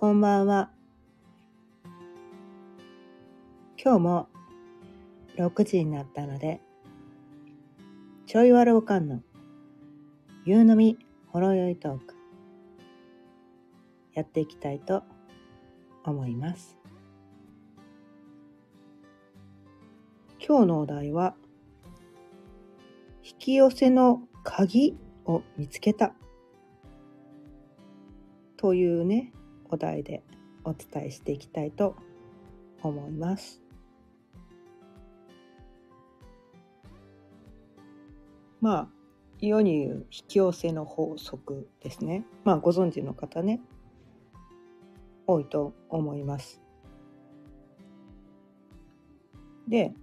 こんばんは。今日も6時になったので、ちょいわるおかんの夕飲みほろ酔いトーク、やっていきたいと思います。今日のお題は、引き寄せの鍵を見つけたというね、お題でお伝えしていきたいと思います。まあ、世に言う引き寄せの法則ですね。まあ、ご存知の方ね、多いと思います。で、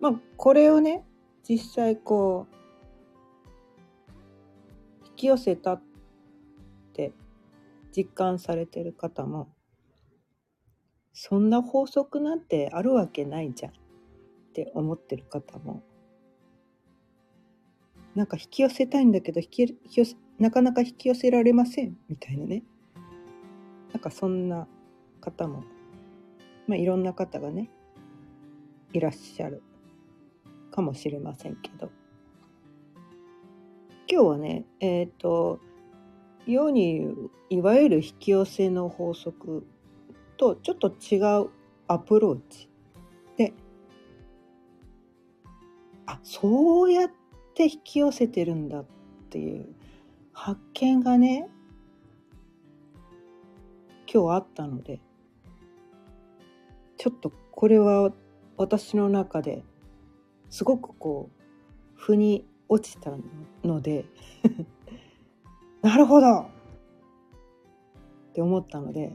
まあ、これをね、実際こう、引き寄せたっ実感されてる方も、そんな法則なんてあるわけないじゃんって思ってる方も、なんか引き寄せたいんだけど引き引き寄せ、なかなか引き寄せられませんみたいなね。なんかそんな方も、まあいろんな方がね、いらっしゃるかもしれませんけど。今日はね、えっ、と、世にいわゆる引き寄せの法則とちょっと違うアプローチで、あ、そうやって引き寄せてるんだっていう発見がね、今日あったので、ちょっとこれは私の中ですごくこう、腑に落ちたのでなるほどって思ったので、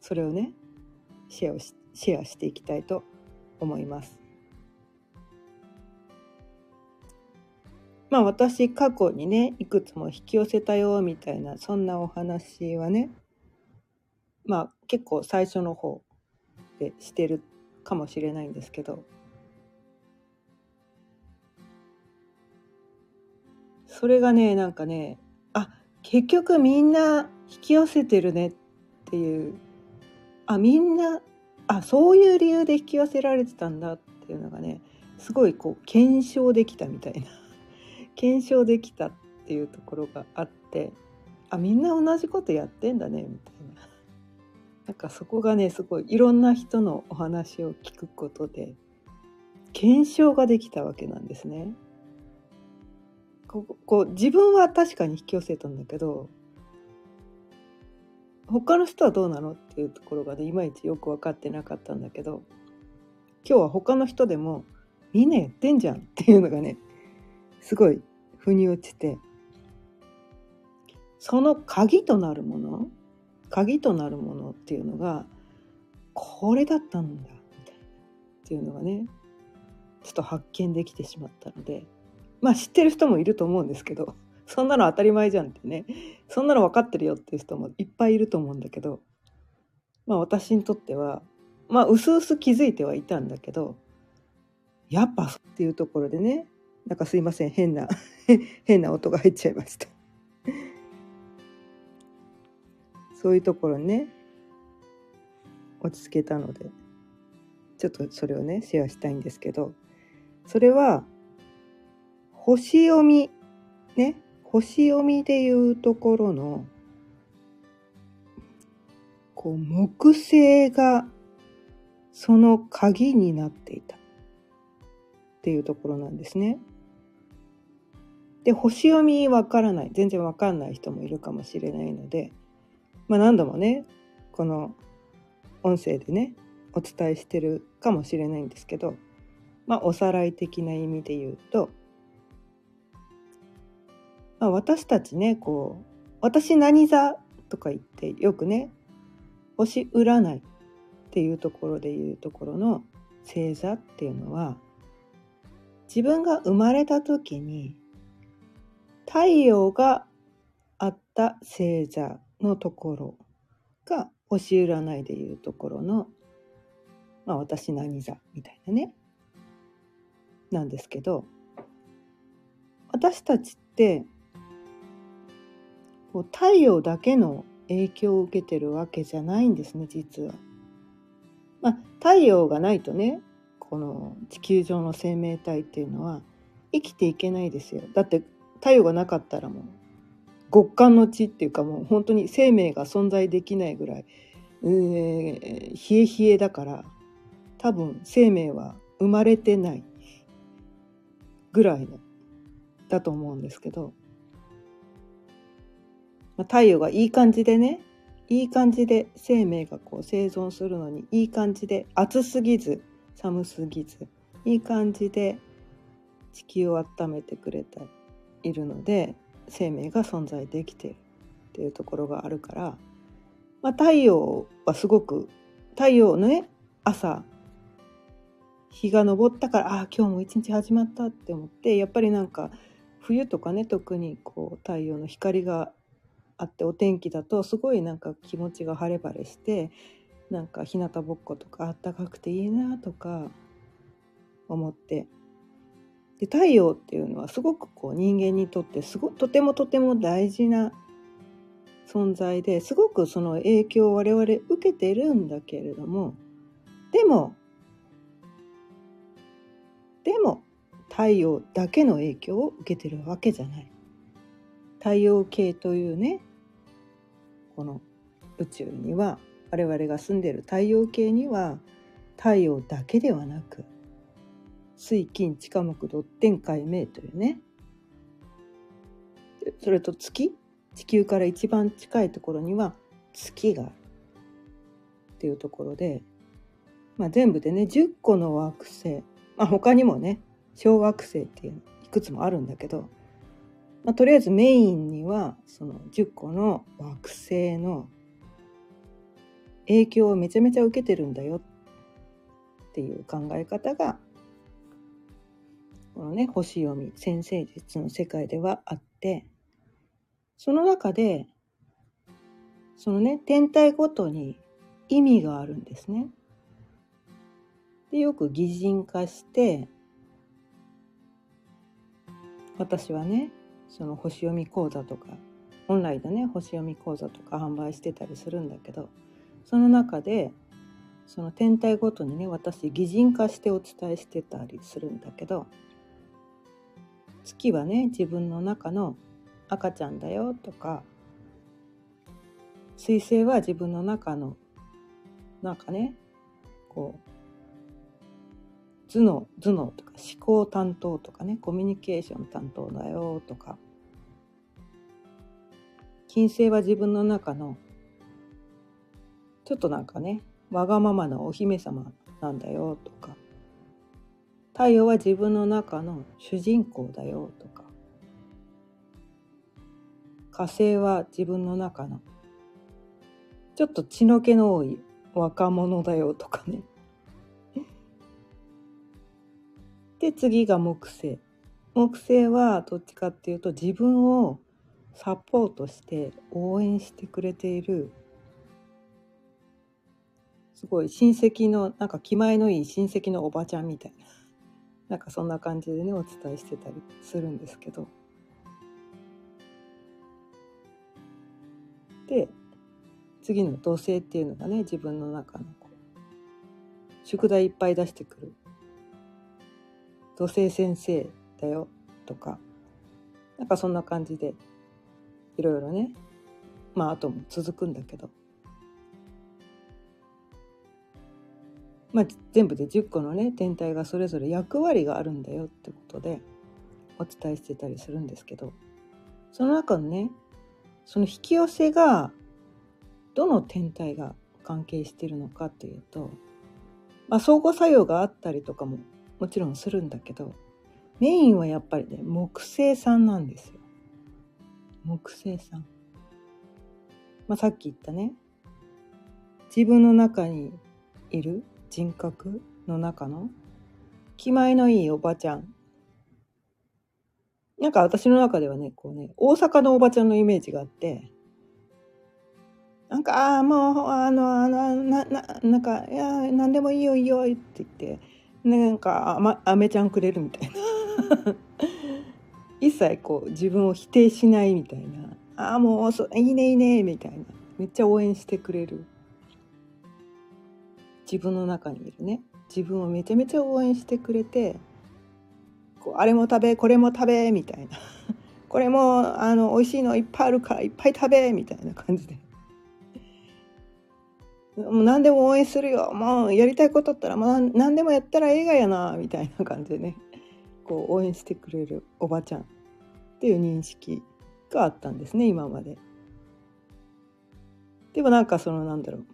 それをね、シェアをしシェアしていきたいと思います。まあ私過去にね、いくつも引き寄せたよみたいな、そんなお話はね、まあ結構最初の方でしてるかもしれないんですけど、それがね、なんかね、結局みんな引き寄せてるねっていう、あ、みんな、あ、そういう理由で引き寄せられてたんだっていうのがね、すごいこう検証できたみたいな、検証できたっていうところがあって、あ、みんな同じことやってんだねみたいな。なんかそこがね、すごいいろんな人のお話を聞くことで、検証ができたわけなんですね。ここ自分は確かに引き寄せたんだけど他の人はどうなのっていうところがねいまいちよく分かってなかったんだけど今日は他の人でもみんなやってんじゃんっていうのがねすごい腑に落ちてその鍵となるもの鍵となるものっていうのがこれだったんだっていうのがねちょっと発見できてしまったのでまあ知ってる人もいると思うんですけど、そんなの当たり前じゃんってね、そんなの分かってるよっていう人もいっぱいいると思うんだけど、まあ私にとっては、まあ薄々気づいてはいたんだけど、やっぱっていうところでね、なんかすいません、変な、変な音が入っちゃいました。そういうところにね、落ち着けたので、ちょっとそれをね、シェアしたいんですけど、それは、星読みね星読みでいうところのこう木星がその鍵になっていたっていうところなんですね。で星読みわからない全然わかんない人もいるかもしれないので、まあ、何度もねこの音声でねお伝えしてるかもしれないんですけど、まあ、おさらい的な意味で言うとまあ、私たちねこう「私何座」とか言ってよくね星占いっていうところでいうところの星座っていうのは自分が生まれた時に太陽があった星座のところが星占いでいうところの、まあ、私何座みたいなねなんですけど私たちってこう太陽だけの影響を受けてるわけじゃないんですね実は。まあ、太陽がないとねこの地球上の生命体っていうのは生きていけないですよだって太陽がなかったらもう極寒の地っていうかもう本当に生命が存在できないぐらい、えー、冷え冷えだから多分生命は生まれてないぐらいだと思うんですけど、まあ、太陽がいい感じでねいい感じで生命がこう生存するのにいい感じで暑すぎず寒すぎずいい感じで地球を温めてくれているので生命が存在できているっていうところがあるから、まあ、太陽はすごく太陽のね朝日が昇ったからああ今日も一日始まったって思ってやっぱりなんか冬とかね特にこう太陽の光があってお天気だとすごいなんか気持ちが晴れ晴れしてなんか日向ぼっことかあったかくていいなとか思ってで太陽っていうのはすごくこう人間にとってすごとてもとても大事な存在ですごくその影響を我々受けてるんだけれどもでもでも太陽だけの影響を受けてるわけじゃない。太陽系というねこの宇宙には我々が住んでる太陽系には太陽だけではなく水金地下木土天海明というねそれと月地球から一番近いところには月があるっていうところで、まあ、全部でね10個の惑星まあ、他にもね小惑星っていうのいくつもあるんだけど、まあ、とりあえずメインにはその10個の惑星の影響をめちゃめちゃ受けてるんだよっていう考え方がこのね星読み先生術の世界ではあってその中でそのね天体ごとに意味があるんですね。でよく擬人化して私はねその星読み講座とか本来のね星読み講座とか販売してたりするんだけどその中でその天体ごとにね私擬人化してお伝えしてたりするんだけど月はね自分の中の赤ちゃんだよとか彗星は自分の中のなんかねこう頭脳頭脳とか思考担当とかねコミュニケーション担当だよとか。金星は自分の中のちょっとなんかねわがままなお姫様なんだよとか。太陽は自分の中の主人公だよとか。火星は自分の中のちょっと血の気の多い若者だよとかね。で次が木星。木星はどっちかっていうと自分をサポートして応援してくれている。すごい親戚のなんか気前のいい親戚のおばちゃんみたいな。なんかそんな感じでねお伝えしてたりするんですけど。で次の土星っていうのがね自分の中の宿題いっぱい出してくる。土星先生だよとか。なんかそんな感じでいろいろね。まああとも続くんだけど。まあ全部で10個のね天体がそれぞれ役割があるんだよってことでお伝えしてたりするんですけど。その中のねその引き寄せがどの天体が関係しているのかっていうと、まあ、相互作用があったりとかももちろんするんだけどメインはやっぱりね木星さんなんですよ。木星さん、まあ、さっき言ったね。自分の中にいる人格の中の気前のいいおばちゃん。なんか私の中ではねこうね大阪のおばちゃんのイメージがあってなんか、ああ、もう、あの、あの、な、な、なんか、いや、なんでもいいよ、いいよ、って言って、なんかあ、ま、アメちゃんくれるみたいな。一切こう自分を否定しないみたいな「ああもうそいいねいいね」みたいな。めっちゃ応援してくれる。自分の中にいるね。自分をめちゃめちゃ応援してくれてこうあれも食べこれも食べみたいな。これもあの美味しいのいっぱいあるからいっぱい食べみたいな感じで。もう何でも応援するよ。もうやりたいことあったら、まあ、何でもやったら映画やなみたいな感じでね。こう応援してくれるおばちゃんっていう認識があったんですね今まで。でもなんかそのなんだろう。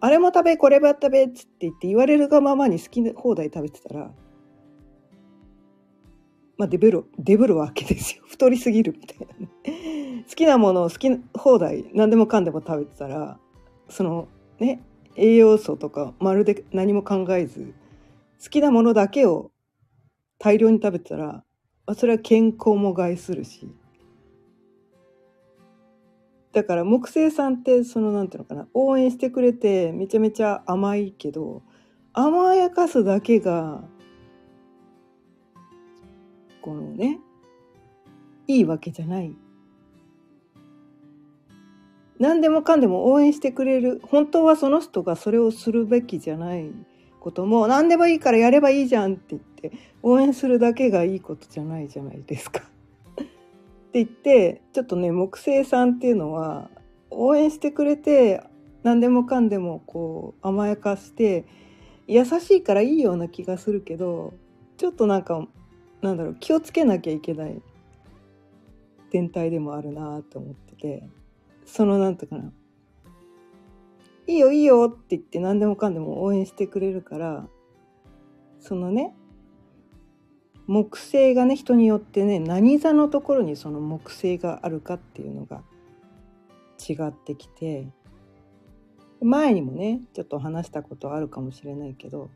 あれも食べこれも食べっつって言って言われるがままに好き放題食べてたらまあデブるデブるわけですよ。太りすぎるみたいな好きなものを好き放題何でもかんでも食べてたらそのね栄養素とかまるで何も考えず好きなものだけを大量に食べたら、それは健康も害するし。だから木星さんってそのなんていうのかな応援してくれてめちゃめちゃ甘いけど甘やかすだけがこのねいいわけじゃない。何でもかんでも応援してくれる本当はその人がそれをするべきじゃないことも何でもいいからやればいいじゃんって言って応援するだけがいいことじゃないじゃないですか。って言ってちょっとね木星さんっていうのは応援してくれて何でもかんでもこう甘やかして優しいからいいような気がするけどちょっとなんかなんだろう気をつけなきゃいけない天体でもあるなと思っててそのなんていうかな。いいよいいよって言って何でもかんでも応援してくれるからそのね木星がね人によってね何座のところにその木星があるかっていうのが違ってきて前にもねちょっと話したことあるかもしれないけど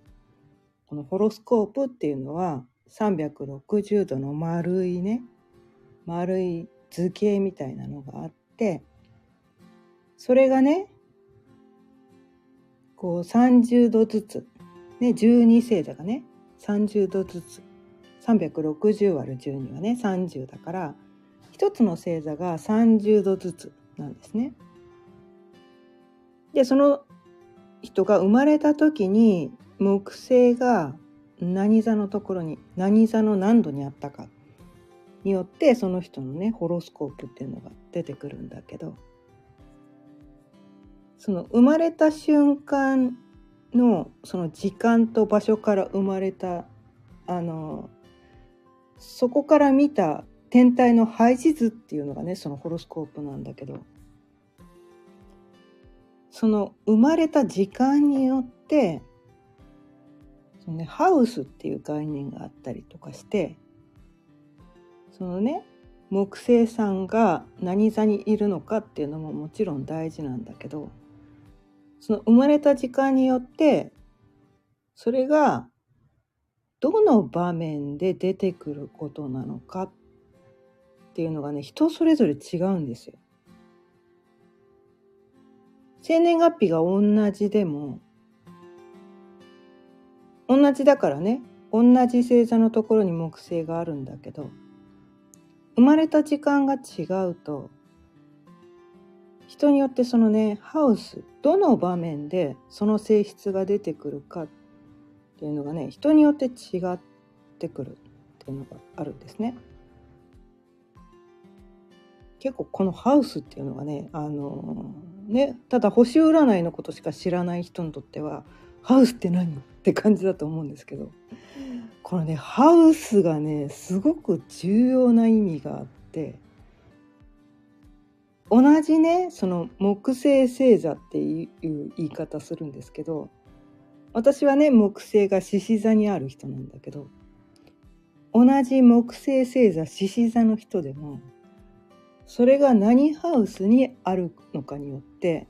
このホロスコープっていうのは360度の丸いね丸い図形みたいなのがあってそれがねこう30度ずつ。ね12星座がね30度ずつ。360÷12 はね30だから1つの星座が30度ずつなんですね。でその人が生まれた時に木星が何座のところに何座の何度にあったかによってその人のねホロスコープっていうのが出てくるんだけど。その生まれた瞬間のその時間と場所から生まれたあのそこから見た天体の配置図っていうのがねそのホロスコープなんだけどその生まれた時間によってその、ね、ハウスっていう概念があったりとかしてそのね木星さんが何座にいるのかっていうのももちろん大事なんだけどその生まれた時間によってそれがどの場面で出てくることなのかっていうのがね人それぞれ違うんですよ。生年月日が同じでも同じだからね同じ星座のところに木星があるんだけど生まれた時間が違うと人によってそのねハウスどの場面でその性質が出てくるかっていうのがね人によって違ってくるっていうのがあるんですね。結構このハウスっていうのがねあのねただ星占いのことしか知らない人にとってはハウスって何って感じだと思うんですけどこのねハウスがねすごく重要な意味があって同じねその木星星座っていう言い方するんですけど私はね木星が獅子座にある人なんだけど同じ木星星座獅子座の人でもそれが何ハウスにあるのかによって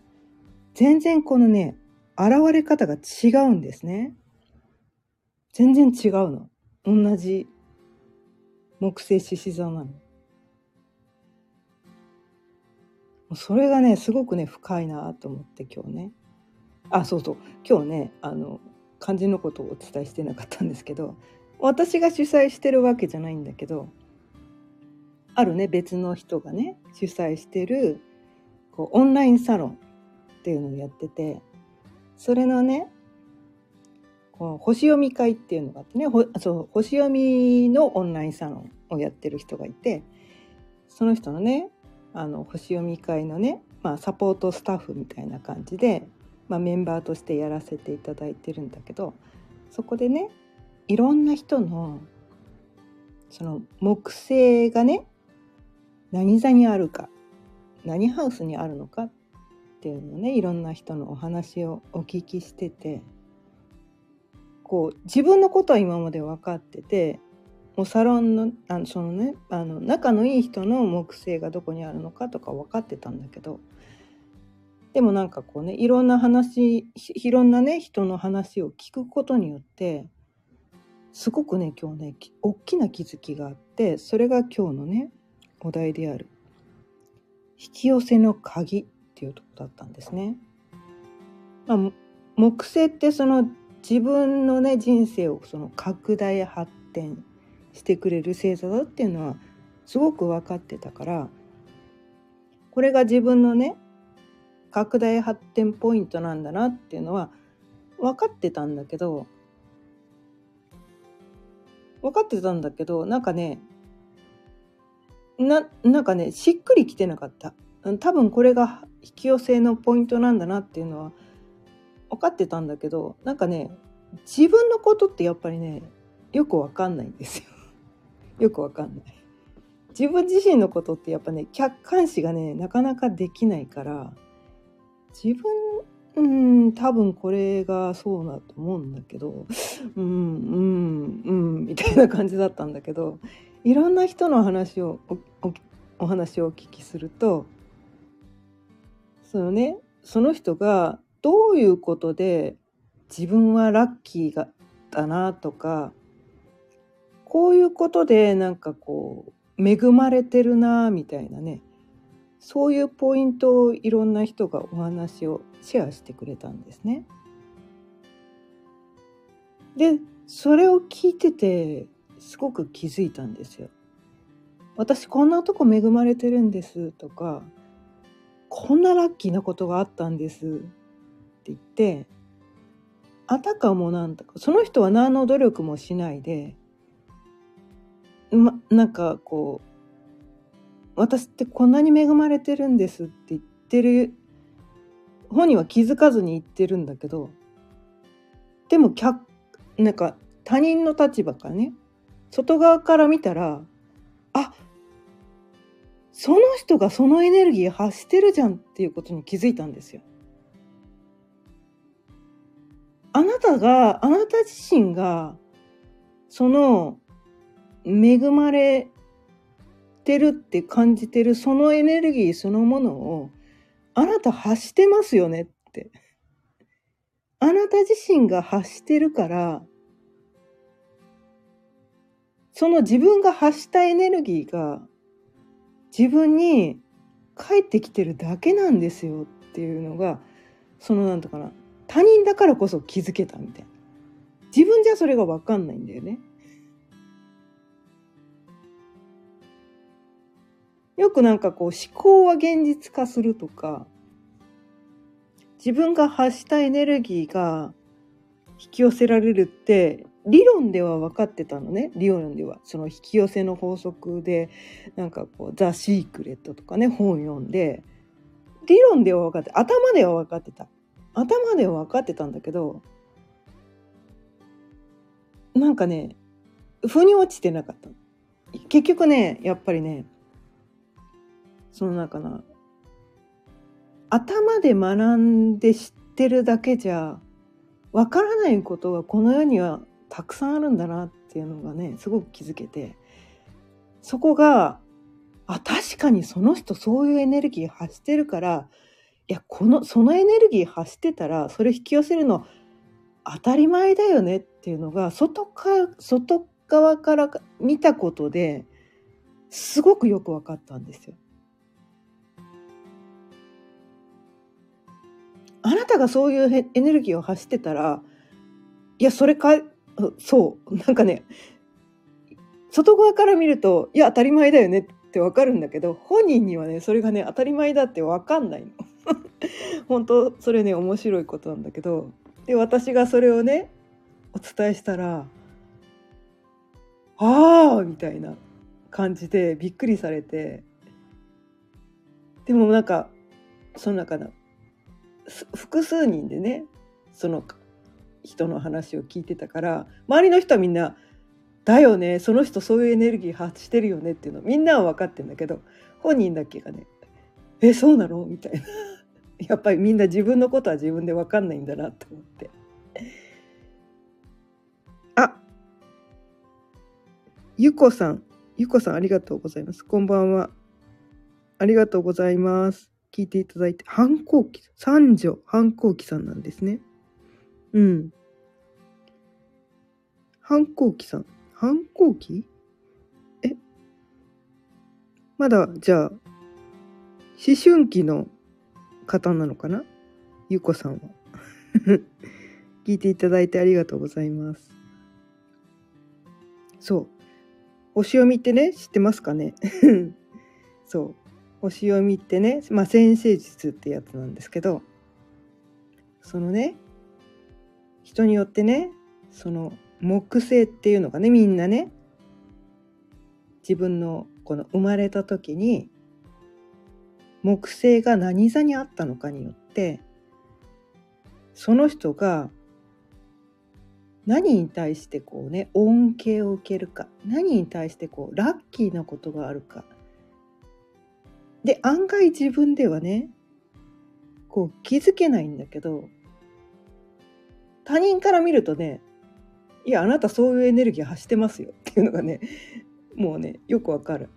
全然このね現れ方が違うんですね。全然違うの。同じ木星獅子座なの。それがねすごくね深いなと思って今日ね。あそうそう。今日ねあの漢字のことをお伝えしてなかったんですけど私が主催してるわけじゃないんだけどあるね別の人がね主催してるこうオンラインサロンっていうのをやっててそれのねこの星読み会っていうのがあってねほそう星読みのオンラインサロンをやってる人がいてその人のねあの星読み会のね、まあ、サポートスタッフみたいな感じで、まあ、メンバーとしてやらせていただいてるんだけどそこでねいろんな人のその木星がね何座にあるか何ハウスにあるのかっていうのをねいろんな人のお話をお聞きしててこう自分のことは今まで分かっててもうサロンのあのそのねあの仲のいい人の木星がどこにあるのかとか分かってたんだけどでもなんかこうねいろんな話いろんなね人の話を聞くことによってすごくね今日ね大きな気づきがあってそれが今日のねお題である引き寄せの鍵っていうとこだったんですね。まあ、木星ってその自分のね人生をその拡大発展してくれる星座だっていうのはすごく分かってたからこれが自分のね拡大発展ポイントなんだなっていうのは分かってたんだけど分かってたんだけどなんかねななんかねしっくりきてなかった。多分これが引き寄せのポイントなんだなっていうのは分かってたんだけどなんかね自分のことってやっぱりねよく分かんないんですよ。よく分かんない。自分自身のことってやっぱね客観視がねなかなかできないから自分うん多分これがそうだと思うんだけどうんうんうんみたいな感じだったんだけどいろんな人の話をおお話をお聞きするとそのねその人がどういうことで自分はラッキーだなとかこういうことでなんかこう恵まれてるなみたいなねそういうポイントをいろんな人がお話をシェアしてくれたんですね。でそれを聞いててすごく気づいたんですよ。私こんなとこ恵まれてるんですとかこんなラッキーなことがあったんですって言ってあたかもなんだかその人は何の努力もしないで、ま、なんかこう私ってこんなに恵まれてるんですって言ってる本人は気づかずに言ってるんだけどでも客なんか他人の立場からね外側から見たらあその人がそのエネルギー発してるじゃんっていうことに気づいたんですよ。あなたがあなた自身がその恵まれてるって感じてるそのエネルギーそのものをあなた発してますよねって。あなた自身が発してるからその自分が発したエネルギーが自分に返ってきてるだけなんですよっていうのがそのなんとかな他人だからこそ気づけたみたいな自分じゃそれが分かんないんだよね。よくなんかこう思考は現実化するとか自分が発したエネルギーが引き寄せられるって理論では分かってたのね。理論では。その引き寄せの法則でなんかこう「ザ・シークレット」とかね本読んで。理論では分かって頭では分かってた。頭では分かってたんだけどなんかね腑に落ちてなかった結局ねやっぱりねその中な頭で学んで知ってるだけじゃわからないことがこの世にはたくさんあるんだなっていうのがねすごく気づけてそこがあ確かにその人そういうエネルギー発してるからいやこのそのエネルギー発してたらそれ引き寄せるの当たり前だよねっていうのが外か外側から見たことですごくよく分かったんですよ。あなたがそういうエネルギーを発してたらいやそれかそうなんかね外側から見るといや当たり前だよねってわかるんだけど本人にはねそれがね当たり前だってわかんないの。本当それね面白いことなんだけどで私がそれをねお伝えしたら「ああ!」みたいな感じでびっくりされてでもなんかその中の複数人でねその人の話を聞いてたから周りの人はみんな「だよねその人そういうエネルギー発してるよね」っていうのみんなは分かってんだけど本人だけがね「えそうなの?」みたいな。やっぱりみんな自分のことは自分で分かんないんだなと思って。あゆこさん。ゆこさんありがとうございます。こんばんは。ありがとうございます。聞いていただいて反抗期三女反抗期さんなんですねうん反抗期さん反抗期？え？まだじゃあ思春期の方なのかな？ゆこさんは。聞いていただいてありがとうございます。そう。星読みってね、知ってますかね？そう。星読みってね、まあ先生術ってやつなんですけど、そのね、人によってね、その木星っていうのがね、みんなね、自分のこの生まれた時に木星が何座にあったのかによってその人が何に対してこうね恩恵を受けるか何に対してこうラッキーなことがあるかで案外自分ではねこう気づけないんだけど他人から見るとねいやあなたそういうエネルギー発してますよっていうのがねもうねよくわかる。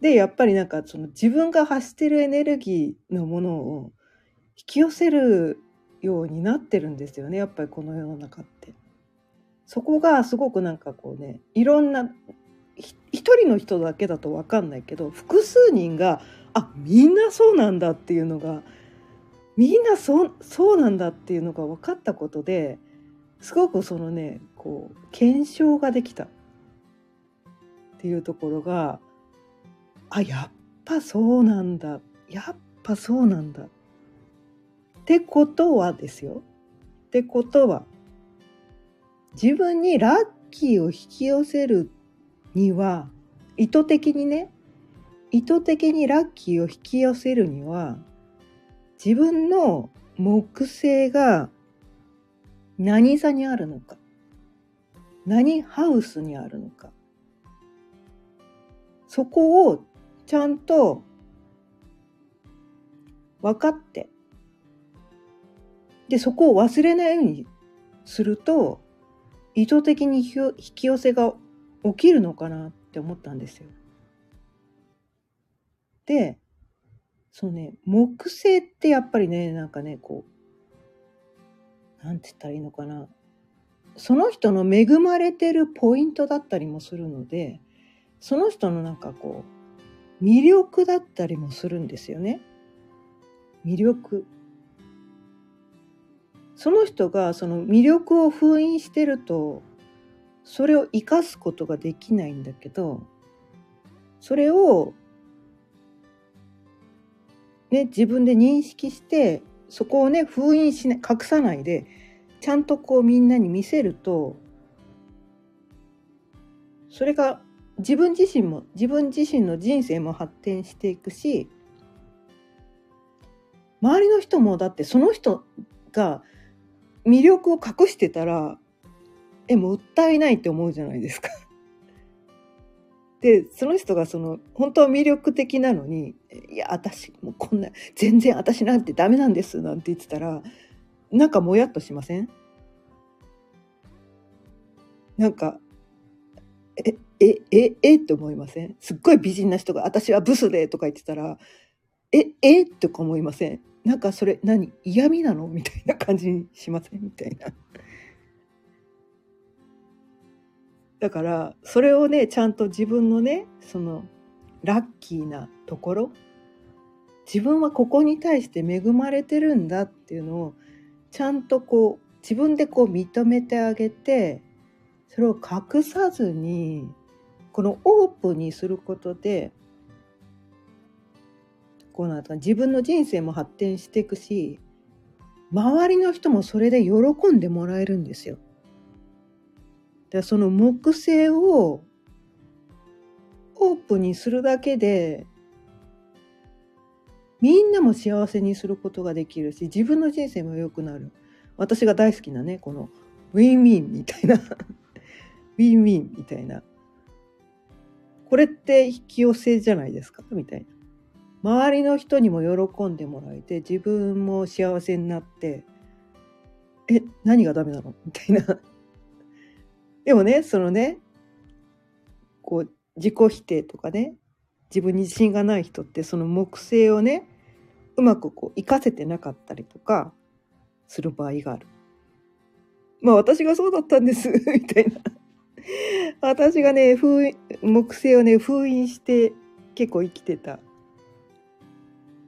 でやっぱりなんかその自分が発してるエネルギーのものを引き寄せるようになってるんですよねやっぱりこの世の中って。そこがすごくなんかこうねいろんな一人の人だけだと分かんないけど複数人があみんなそうなんだっていうのがみんなそそうなんだっていうのが分かったことですごくそのねこう検証ができたっていうところがあやっぱそうなんだやっぱそうなんだってことはですよ。ってことは自分にラッキーを引き寄せるには意図的にね意図的にラッキーを引き寄せるには自分の木星が何座にあるのか何ハウスにあるのかそこをちゃんと分かってでそこを忘れないようにすると意図的に引き寄せが起きるのかなって思ったんですよ。でそのね木星ってやっぱりねなんかねこうなんて言ったらいいのかなその人の恵まれてるポイントだったりもするのでその人のなんかこう魅力だったりもするんですよね。魅力。その人がその魅力を封印してるとそれを生かすことができないんだけどそれをね自分で認識してそこをね封印しない隠さないでちゃんとこうみんなに見せるとそれが自分自身も自分自身の人生も発展していくし周りの人もだってその人が魅力を隠してたらえもったいないって思うじゃないですか。でその人がその本当は魅力的なのに「いや私もうこんな全然私なんてダメなんです」なんて言ってたらなんかもやっとしません？なんかええ、え、えって思いません？すっごい美人な人が、私はブスでとか言ってたら、え、えとか思いません？なんかそれ何？嫌味なの？みたいな感じにしません？みたいな。だからそれをねちゃんと自分のねそのラッキーなところ自分はここに対して恵まれてるんだっていうのをちゃんとこう自分でこう認めてあげてそれを隠さずにこのオープンにすることでこうなんか自分の人生も発展していくし周りの人もそれで喜んでもらえるんですよ。でその木星をオープンにするだけでみんなも幸せにすることができるし自分の人生も良くなる。私が大好きなねこのウィンウィンみたいな。ウィンウィンみたいな。これって引き寄せじゃないですか？みたいな。周りの人にも喜んでもらえて自分も幸せになってえ何がダメなの？みたいな。でもねそのねこう自己否定とかね自分に自信がない人ってその木星をねうまくこう活かせてなかったりとかする場合がある。まあ私がそうだったんです みたいな。私がね封木星をね封印して結構生きてた。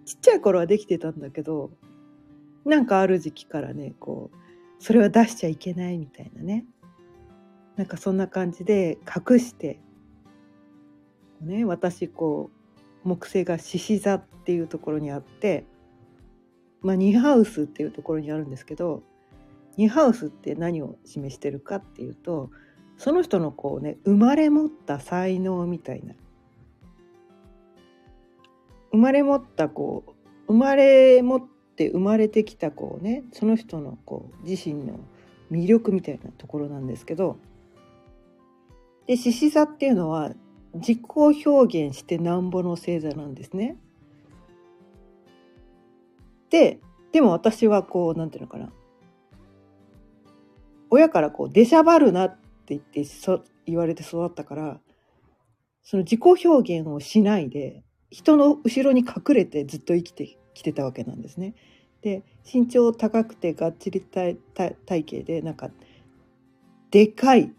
ちっちゃい頃はできてたんだけどなんかある時期からねこうそれは出しちゃいけないみたいなねなんかそんな感じで隠してね私こう木星が獅子座っていうところにあってまあニハウスっていうところにあるんですけどニハウスって何を示してるかっていうとその人のこうね生まれ持った才能みたいな生まれ持ったこう生まれ持って生まれてきたこうねその人のこう自身の魅力みたいなところなんですけどで獅子座っていうのは自己表現してなんぼの星座なんですね。ででも私はこうなんていうのかな親からこう出しゃばるなって言ってそ言われて育ったからその自己表現をしないで人の後ろに隠れてずっと生きてきてたわけなんですね。で身長高くてがっちり体体型でなんかでかい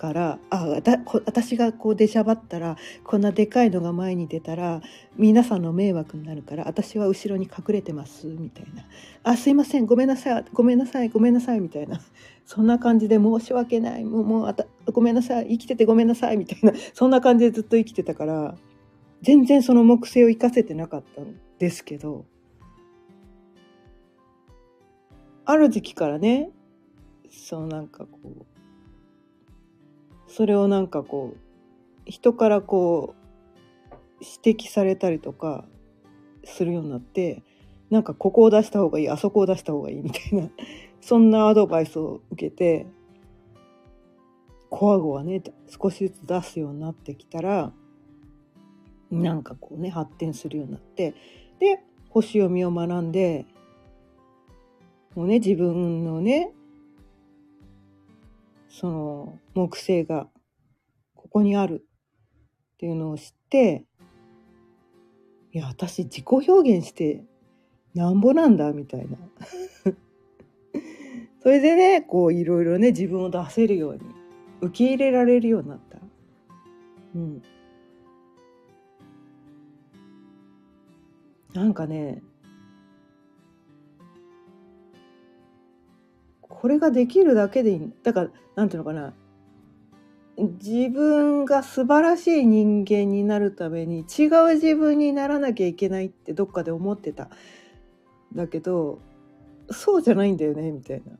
からあだ私がこう出しゃばったらこんなでかいのが前に出たら皆さんの迷惑になるから私は後ろに隠れてますみたいな「あすいませんごめんなさいごめんなさいごめんなさい」みたいな。そんな感じで申し訳ないもうもうあたごめんなさい生きててごめんなさいみたいな。そんな感じでずっと生きてたから全然その木星を生かせてなかったんですけどある時期からねそうなんかこうそれをなんかこう人からこう指摘されたりとかするようになってなんかここを出した方がいいあそこを出した方がいいみたいな そんなアドバイスを受けてコアゴはね少しずつ出すようになってきたらなんかこうね発展するようになってで星読みを学んでもうね自分のねその木星がここにあるっていうのを知っていや私自己表現してなんぼなんだみたいな。それでねこういろいろね自分を出せるように受け入れられるようになった。うん。なんかねこれができるだけでいい。だからなんていうのかな。自分が素晴らしい人間になるために違う自分にならなきゃいけないってどっかで思ってた。だけどそうじゃないんだよねみたいな。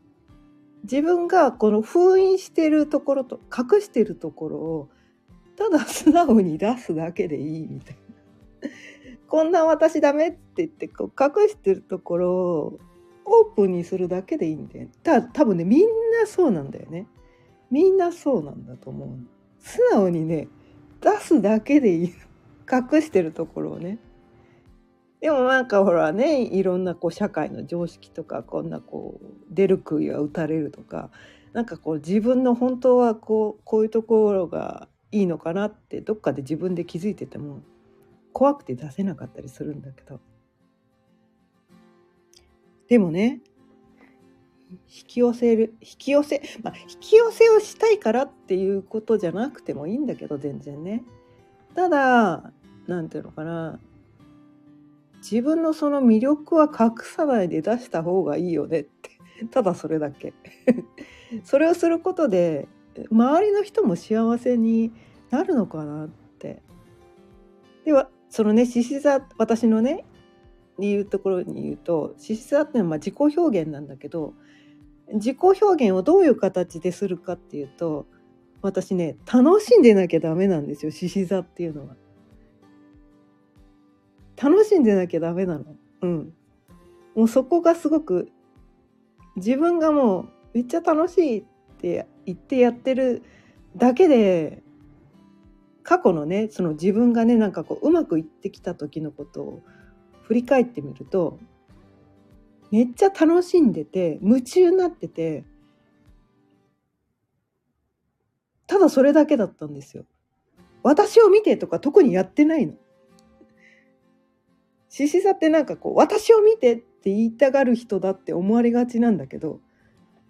自分がこの封印してるところと隠してるところをただ素直に出すだけでいいみたいな。こんな私ダメって言ってこう隠してるところをオープンにするだけでいいんだよ。た多分ねみんなそうなんだよね。みんなそうなんだと思う。素直にね出すだけでいい隠してるところをね。でもなんかほらねいろんなこう社会の常識とかこんなこう出る杭は打たれるとかなんかこう自分の本当はこうこういうところがいいのかなってどっかで自分で気づいてても怖くて出せなかったりするんだけどでもね引き寄せる引き寄せまあ引き寄せをしたいからっていうことじゃなくてもいいんだけど全然ね。ただ何て言うのかな。自分のその魅力は隠さないで出した方がいいよねって。ただそれだけ。それをすることで周りの人も幸せになるのかなって。ではそのね獅子座私のねいうところに言うと獅子座っていうのはまあ自己表現なんだけど自己表現をどういう形でするかっていうと私ね楽しんでなきゃダメなんですよ獅子座っていうのは。楽しんでなきゃダメなの。うん。もうそこがすごく自分がもうめっちゃ楽しいって言ってやってるだけで過去のねその自分がねなんかこううまくいってきた時のことを振り返ってみるとめっちゃ楽しんでて夢中になっててただそれだけだったんですよ。私を見てとか特にやってないの。獅子座ってなんかこう私を見てって言いたがる人だって思われがちなんだけど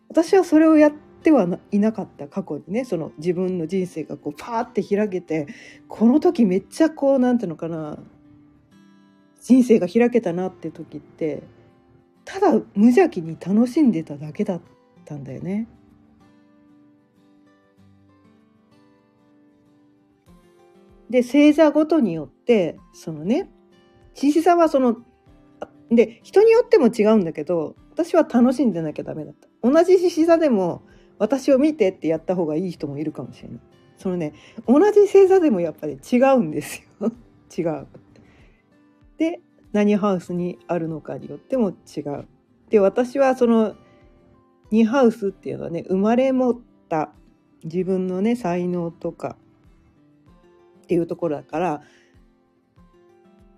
私はそれをやってはいなかった過去にねその自分の人生がこうパーって開けてこの時めっちゃこうなんていうのかな人生が開けたなって時ってただ無邪気に楽しんでただけだったんだよね。で星座ごとによってそのね獅子座はそので人によっても違うんだけど私は楽しんでなきゃダメだった。同じ獅子座でも私を見てってやった方がいい人もいるかもしれない。そのね同じ星座でもやっぱり違うんですよ。違う。で何ハウスにあるのかによっても違う。で私はその2ハウスっていうのはね生まれ持った自分のね才能とかっていうところだから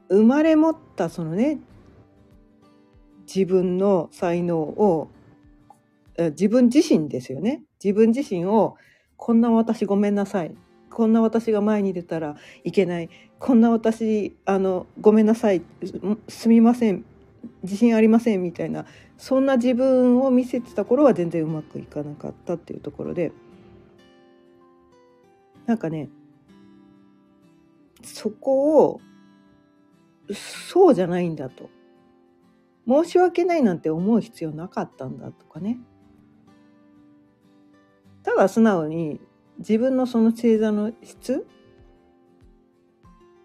生まれ持ったそのね自分の才能を自分自身ですよね。自分自身をこんな私ごめんなさい。こんな私が前に出たらいけない。こんな私あのごめんなさい。すみません。自信ありませんみたいなそんな自分を見せてた頃は全然うまくいかなかったっていうところで。なんかねそこをそうじゃないんだと。申し訳ないなんて思う必要なかったんだとかね。ただ素直に自分のその星座の質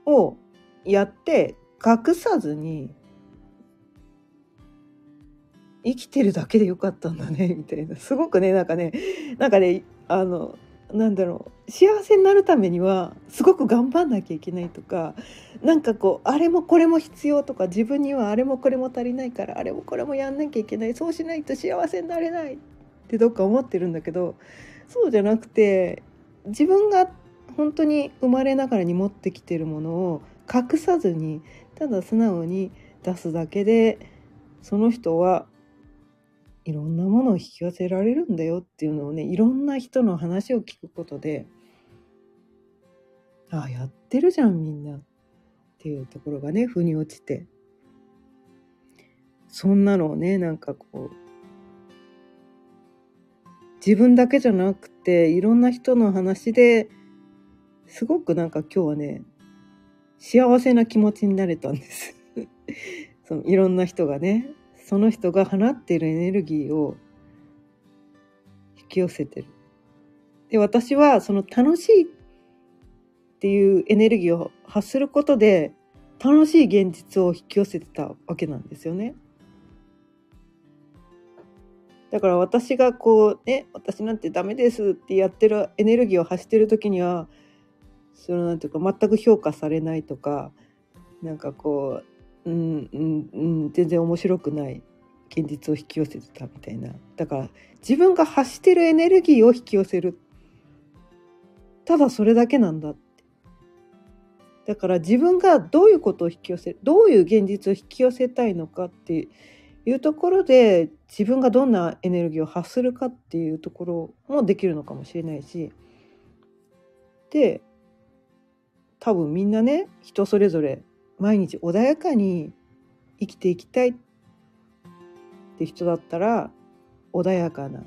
をやって隠さずに生きてるだけでよかったんだね みたいな。すごくねなんかねなんかねあのなんだろう。幸せになるためにはすごく頑張んなきゃいけないとかなんかこうあれもこれも必要とか自分にはあれもこれも足りないからあれもこれもやんなきゃいけない。そうしないと幸せになれないってどっか思ってるんだけどそうじゃなくて自分が本当に生まれながらに持ってきてるものを隠さずにただ素直に出すだけでその人はいろんなものを引き寄せられるんだよっていうのをねいろんな人の話を聞くことでああやってるじゃんみんなっていうところがね腑に落ちて。そんなのをねなんかこう自分だけじゃなくていろんな人の話ですごくなんか今日はね幸せな気持ちになれたんです そのいろんな人がねその人が放っているエネルギーを引き寄せてる。で、私はその楽しいっていうエネルギーを発することで楽しい現実を引き寄せてたわけなんですよね。だから私がこうね私なんてダメですってやってるエネルギーを発してる時にはそのなんていうか全く評価されないとかなんかこううんうんうん全然面白くない現実を引き寄せてたみたいな。だから自分が発してるエネルギーを引き寄せる。ただそれだけなんだだから自分がどういうことを引き寄せどういう現実を引き寄せたいのかっていうところで自分がどんなエネルギーを発するかっていうところもできるのかもしれないし。で多分みんなね人それぞれ毎日穏やかに生きていきたいって人だったら穏やかな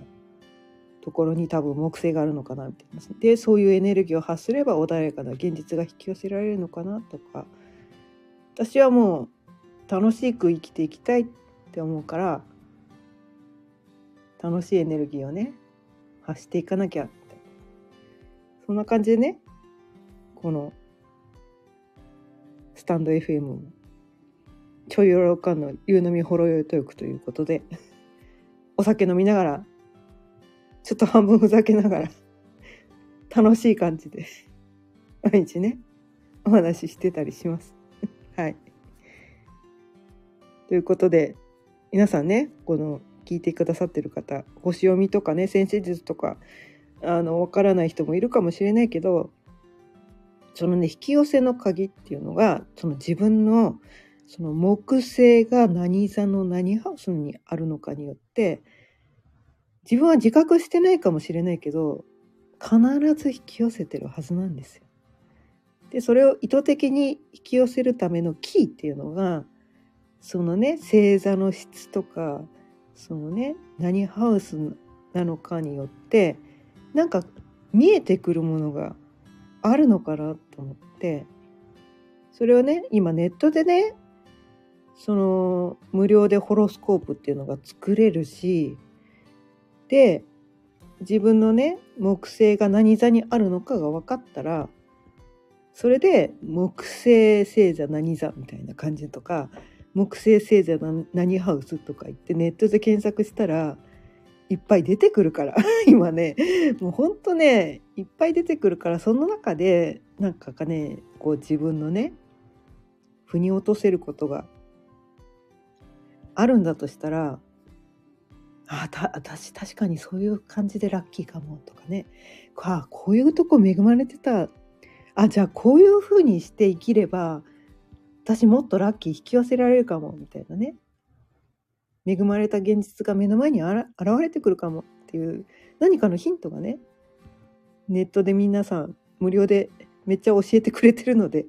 ところに多分木星があるのかなみたいな。でそういうエネルギーを発すれば穏やかな現実が引き寄せられるのかなとか。私はもう楽しく生きていきたいって思うから楽しいエネルギーをね発していかなきゃって。そんな感じでねこのスタンド FM もちょいよろかんの夕飲みほろ酔いトークということで お酒飲みながらちょっと半分ふざけながら楽しい感じで 毎日ねお話ししてたりします。はい。ということで皆さんねこの聞いてくださってる方星読みとかね先生術とかあの分からない人もいるかもしれないけどそのね引き寄せの鍵っていうのがその自分のその木星が何座の何ハウスにあるのかによって自分は自覚してないかもしれないけど必ず引き寄せてるはずなんですよ。でそれを意図的に引き寄せるためのキーっていうのがそのね星座の質とかそのね何ハウスなのかによってなんか見えてくるものがあるのかなと思ってそれをね今ネットでねその無料でホロスコープっていうのが作れるしで自分のね木星が何座にあるのかが分かったらそれで木星星座何座みたいな感じとか木星星座何ハウスとか言ってネットで検索したらいっぱい出てくるから。今ねもうほんとねいっぱい出てくるからその中でなんかかねこう自分のね腑に落とせることがあるんだとしたらあた私確かにそういう感じでラッキーかもとかね。あこういうとこ恵まれてた。あじゃあこういうふうにして生きれば私もっとラッキー引き寄せられるかもみたいなね。恵まれた現実が目の前に現れてくるかもっていう何かのヒントがねネットで皆さん無料でめっちゃ教えてくれてるので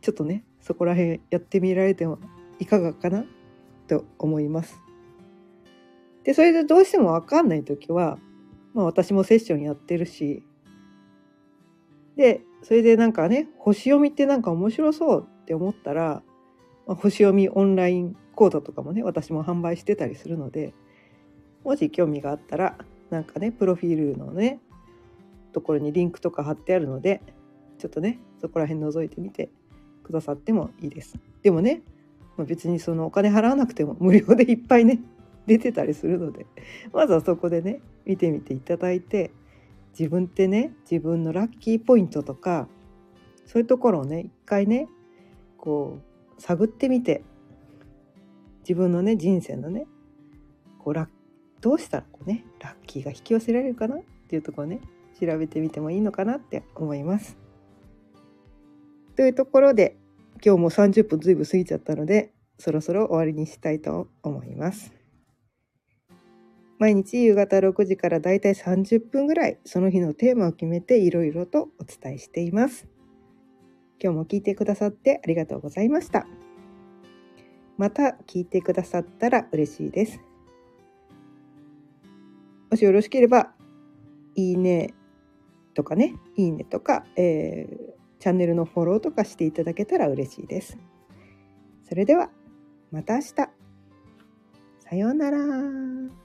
ちょっとねそこら辺やってみられてもいかがかなと思います。でそれでどうしても分かんない時は、まあ、私もセッションやってるしでそれでなんかね星読みってなんか面白そうって思ったら、まあ、星読みオンラインコードとかもね私も販売してたりするのでもし興味があったらなんかねプロフィールのねところにリンクとか貼ってあるのでちょっとねそこら辺覗いてみてくださってもいいです。でもね、ま、別にそのお金払わなくても無料でいっぱいね出てたりするのでまずはそこでね見てみていただいて自分ってね自分のラッキーポイントとかそういうところをね一回ねこう探ってみて自分のね人生のねこうどうしたらこうねラッキーが引き寄せられるかなっていうところね調べてみてもいいのかなって思います。というところで今日も30分ずいぶん過ぎちゃったのでそろそろ終わりにしたいと思います。毎日夕方6時からだいたい30分ぐらいその日のテーマを決めていろいろとお伝えしています。今日も聞いてくださってありがとうございました。また聞いてくださったら嬉しいです。もしよろしければ、いいねとかね、いいねとか、えー、チャンネルのフォローとかしていただけたら嬉しいです。それでは、また明日。さようなら。